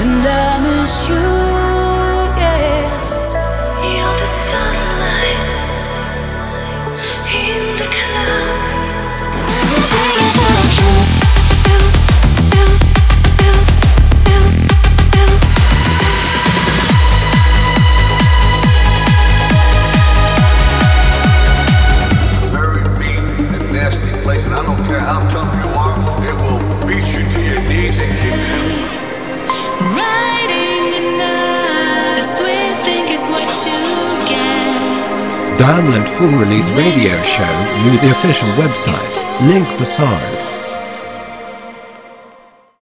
and I Download full release radio show through the official website, link beside.